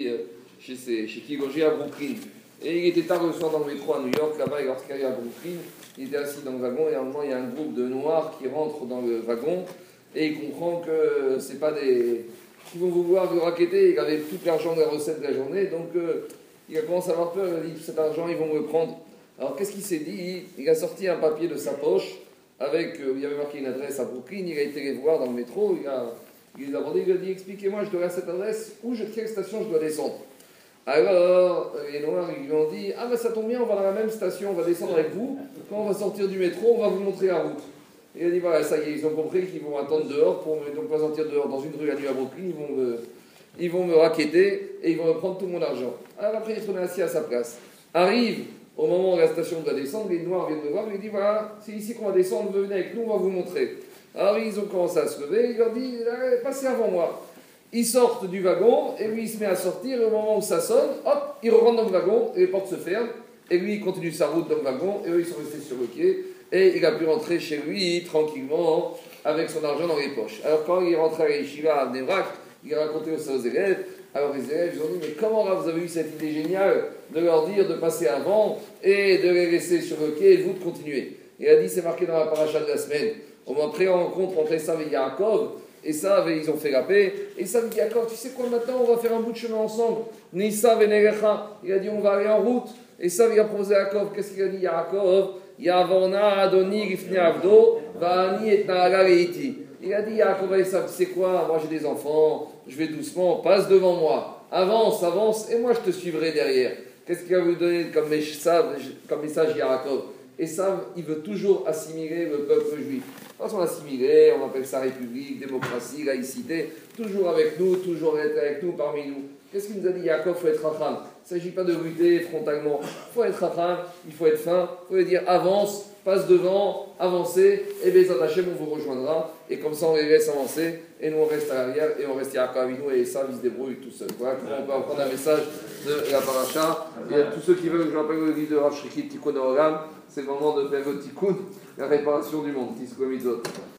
euh, chez, ses, chez qui à Brooklyn. Et il était tard le soir dans le métro à New York, là-bas, et lorsqu'il arrive à Brooklyn, il était assis dans le wagon, et à un moment, il y a un groupe de noirs qui rentrent dans le wagon, et il comprend que c'est pas des. qui vont vouloir le raqueter, il avait tout l'argent de la recette de la journée, donc euh, il a commencé à avoir peur, il a dit cet argent, ils vont me le prendre. Alors qu'est-ce qu'il s'est dit? Il a sorti un papier de sa poche, avec, euh, il y avait marqué une adresse à Brooklyn, il a été les voir dans le métro, il a il a il a dit Expliquez-moi, je dois à cette adresse, où je, quelle station je dois descendre Alors, les Noirs, ils lui ont dit Ah, ben ça tombe bien, on va dans la même station, on va descendre avec vous. Quand on va sortir du métro, on va vous montrer la route. Il a dit Voilà, ça y est, ils ont compris qu'ils vont attendre dehors pour me donc pas sortir dehors dans une rue à nuit à Brooklyn, ils vont me, raqueter et ils vont me prendre tout mon argent. Alors après, il se assis à sa place. Arrive au moment où la station doit descendre, les Noirs viennent me voir, il dit Voilà, c'est ici qu'on va descendre, venez avec nous, on va vous montrer. Alors ils ont commencé à se lever, il leur dit Passez avant moi. Ils sortent du wagon, et lui il se met à sortir, et au moment où ça sonne, hop, il rentre dans le wagon, et les portes se ferment, et lui il continue sa route dans le wagon, et eux ils sont restés sur le quai, et il a pu rentrer chez lui tranquillement, avec son argent dans les poches. Alors quand il est rentré à l'Yeshiva à Nevrak, il a raconté aux élèves, alors les élèves ils ont dit Mais comment vous avez eu cette idée géniale de leur dire de passer avant, et de les laisser sur le quai, et vous de continuer? Il a dit C'est marqué dans la paracha de la semaine. On m'a pris en rencontre entre Esav et Yaakov. Esav, ils ont fait la paix. Esav dit Yaakov, tu sais quoi maintenant On va faire un bout de chemin ensemble. Nisav et Nerecha. Il a dit On va aller en route. Esav, il a proposé à Yaakov. Qu'est-ce qu'il a dit Yaakov? Yavona Adoni Rifne Avdo, Vani et Leiti. Il a dit Yaakov et Esav, tu sais quoi? Moi j'ai des enfants, je vais doucement, passe devant moi. Avance, avance, et moi je te suivrai derrière. Qu'est-ce qu'il va vous donner comme message, comme message Yaakov? Ça, il veut toujours assimiler le peuple juif. On assimilé, on appelle ça république, démocratie, laïcité, toujours avec nous, toujours être avec nous, parmi nous. Qu'est-ce qu'il nous a dit Yaakov Il faut être racham. Il ne s'agit pas de lutter frontalement. Il faut être racham, il faut être fin, il faut dire avance, passe devant, avancez, et Bezat Hashem, on vous rejoindra. Et comme ça, on les laisse avancer, et nous, on reste à l'arrière, et on reste Yaakov avec nous, et ça, il se débrouille tout seul. Voilà comment on peut apprendre un message de la paracha. Et à tous ceux qui veulent que je rappelle le livre de Rav Shrikhit Tikkun c'est le moment de faire le tikkun, la réparation du monde, Tiskouamidot.